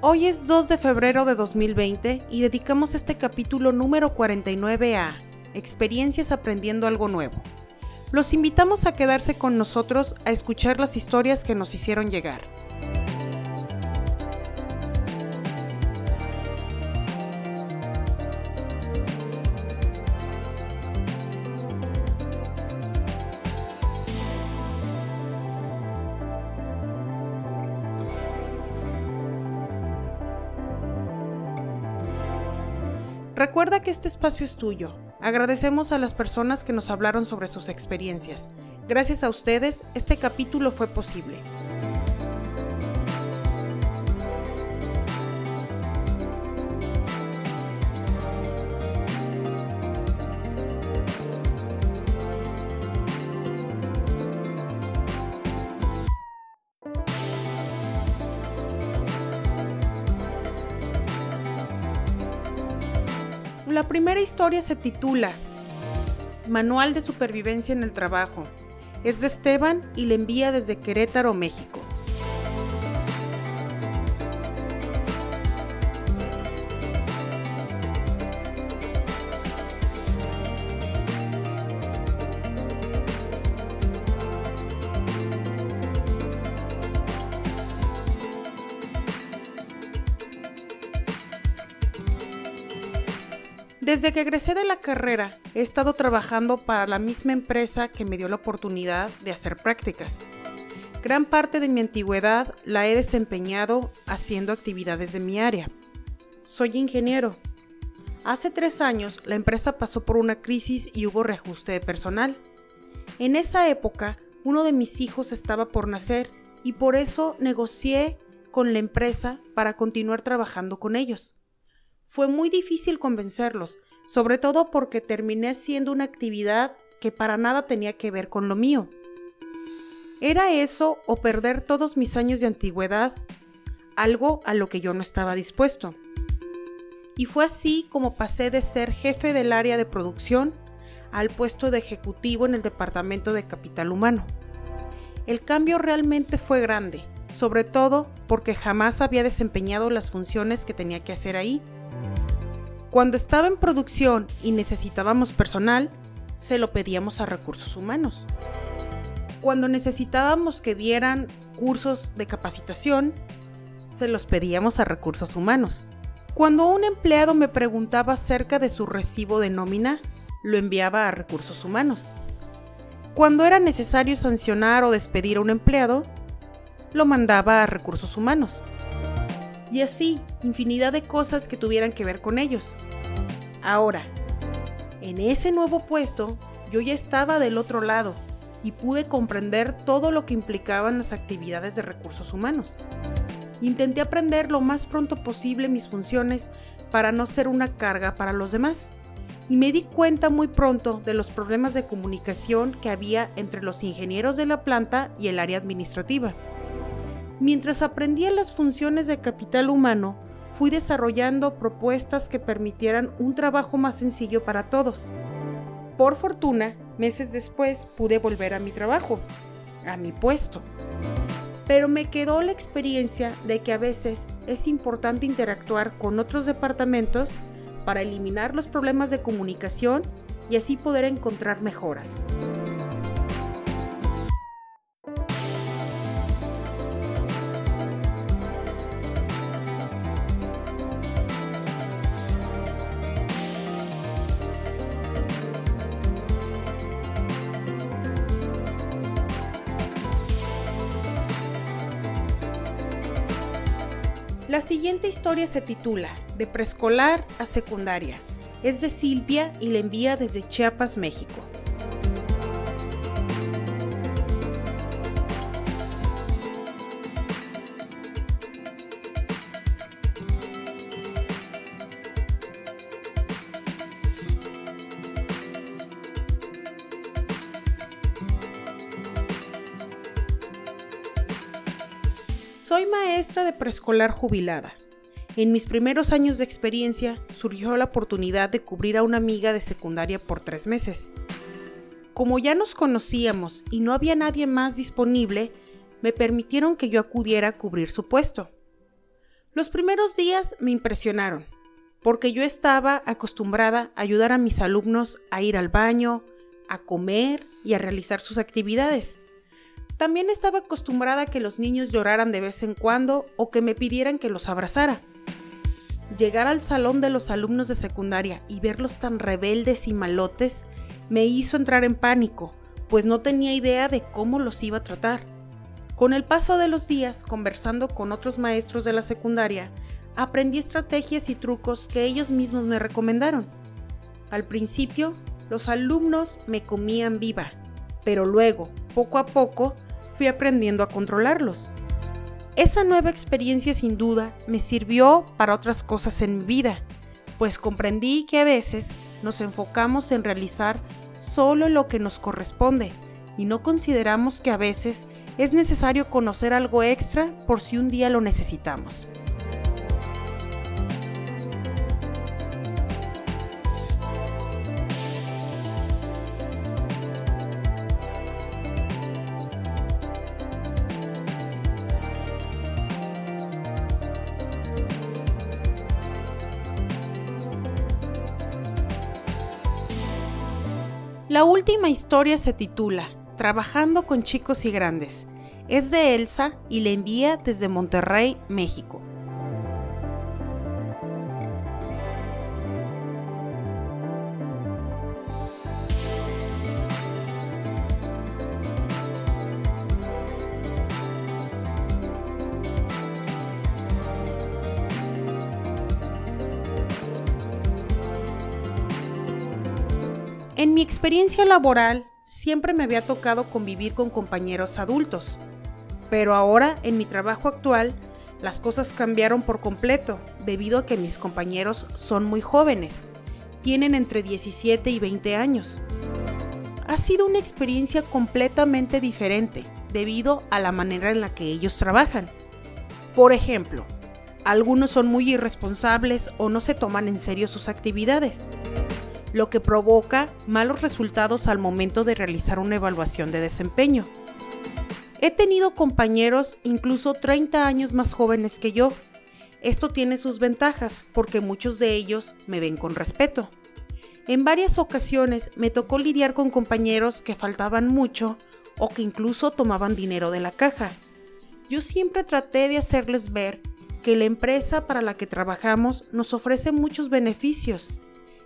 Hoy es 2 de febrero de 2020 y dedicamos este capítulo número 49 a Experiencias aprendiendo algo nuevo. Los invitamos a quedarse con nosotros a escuchar las historias que nos hicieron llegar. Recuerda que este espacio es tuyo. Agradecemos a las personas que nos hablaron sobre sus experiencias. Gracias a ustedes, este capítulo fue posible. La primera historia se titula Manual de Supervivencia en el Trabajo. Es de Esteban y le envía desde Querétaro, México. Desde que egresé de la carrera, he estado trabajando para la misma empresa que me dio la oportunidad de hacer prácticas. Gran parte de mi antigüedad la he desempeñado haciendo actividades de mi área. Soy ingeniero. Hace tres años la empresa pasó por una crisis y hubo reajuste de personal. En esa época, uno de mis hijos estaba por nacer y por eso negocié con la empresa para continuar trabajando con ellos. Fue muy difícil convencerlos, sobre todo porque terminé siendo una actividad que para nada tenía que ver con lo mío. ¿Era eso o perder todos mis años de antigüedad? Algo a lo que yo no estaba dispuesto. Y fue así como pasé de ser jefe del área de producción al puesto de ejecutivo en el Departamento de Capital Humano. El cambio realmente fue grande, sobre todo porque jamás había desempeñado las funciones que tenía que hacer ahí cuando estaba en producción y necesitábamos personal, se lo pedíamos a recursos humanos. Cuando necesitábamos que dieran cursos de capacitación, se los pedíamos a recursos humanos. Cuando un empleado me preguntaba acerca de su recibo de nómina, lo enviaba a recursos humanos. Cuando era necesario sancionar o despedir a un empleado, lo mandaba a recursos humanos y así infinidad de cosas que tuvieran que ver con ellos. Ahora, en ese nuevo puesto, yo ya estaba del otro lado y pude comprender todo lo que implicaban las actividades de recursos humanos. Intenté aprender lo más pronto posible mis funciones para no ser una carga para los demás. Y me di cuenta muy pronto de los problemas de comunicación que había entre los ingenieros de la planta y el área administrativa. Mientras aprendía las funciones de capital humano, fui desarrollando propuestas que permitieran un trabajo más sencillo para todos. Por fortuna, meses después pude volver a mi trabajo, a mi puesto. Pero me quedó la experiencia de que a veces es importante interactuar con otros departamentos para eliminar los problemas de comunicación y así poder encontrar mejoras. La siguiente historia se titula De preescolar a secundaria. Es de Silvia y la envía desde Chiapas, México. Soy maestra de preescolar jubilada. En mis primeros años de experiencia surgió la oportunidad de cubrir a una amiga de secundaria por tres meses. Como ya nos conocíamos y no había nadie más disponible, me permitieron que yo acudiera a cubrir su puesto. Los primeros días me impresionaron, porque yo estaba acostumbrada a ayudar a mis alumnos a ir al baño, a comer y a realizar sus actividades. También estaba acostumbrada a que los niños lloraran de vez en cuando o que me pidieran que los abrazara. Llegar al salón de los alumnos de secundaria y verlos tan rebeldes y malotes me hizo entrar en pánico, pues no tenía idea de cómo los iba a tratar. Con el paso de los días, conversando con otros maestros de la secundaria, aprendí estrategias y trucos que ellos mismos me recomendaron. Al principio, los alumnos me comían viva, pero luego, poco a poco, fui aprendiendo a controlarlos. Esa nueva experiencia sin duda me sirvió para otras cosas en mi vida, pues comprendí que a veces nos enfocamos en realizar solo lo que nos corresponde y no consideramos que a veces es necesario conocer algo extra por si un día lo necesitamos. La última historia se titula Trabajando con chicos y grandes. Es de Elsa y la envía desde Monterrey, México. En mi experiencia laboral siempre me había tocado convivir con compañeros adultos, pero ahora en mi trabajo actual las cosas cambiaron por completo debido a que mis compañeros son muy jóvenes, tienen entre 17 y 20 años. Ha sido una experiencia completamente diferente debido a la manera en la que ellos trabajan. Por ejemplo, algunos son muy irresponsables o no se toman en serio sus actividades lo que provoca malos resultados al momento de realizar una evaluación de desempeño. He tenido compañeros incluso 30 años más jóvenes que yo. Esto tiene sus ventajas porque muchos de ellos me ven con respeto. En varias ocasiones me tocó lidiar con compañeros que faltaban mucho o que incluso tomaban dinero de la caja. Yo siempre traté de hacerles ver que la empresa para la que trabajamos nos ofrece muchos beneficios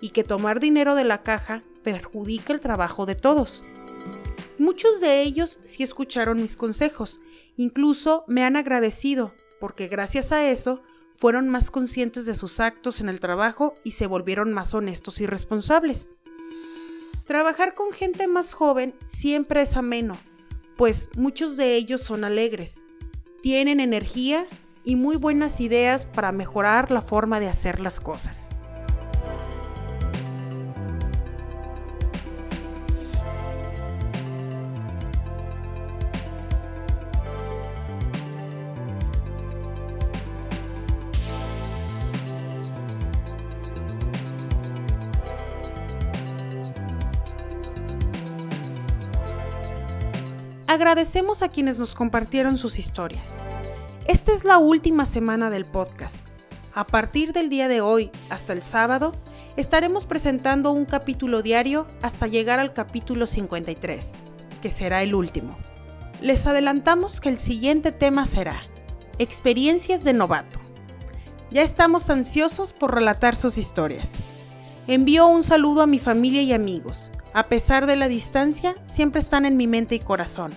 y que tomar dinero de la caja perjudica el trabajo de todos. Muchos de ellos sí escucharon mis consejos, incluso me han agradecido, porque gracias a eso fueron más conscientes de sus actos en el trabajo y se volvieron más honestos y responsables. Trabajar con gente más joven siempre es ameno, pues muchos de ellos son alegres, tienen energía y muy buenas ideas para mejorar la forma de hacer las cosas. Agradecemos a quienes nos compartieron sus historias. Esta es la última semana del podcast. A partir del día de hoy hasta el sábado, estaremos presentando un capítulo diario hasta llegar al capítulo 53, que será el último. Les adelantamos que el siguiente tema será Experiencias de novato. Ya estamos ansiosos por relatar sus historias. Envío un saludo a mi familia y amigos, a pesar de la distancia, siempre están en mi mente y corazón.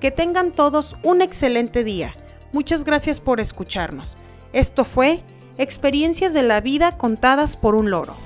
Que tengan todos un excelente día. Muchas gracias por escucharnos. Esto fue Experiencias de la vida contadas por un loro.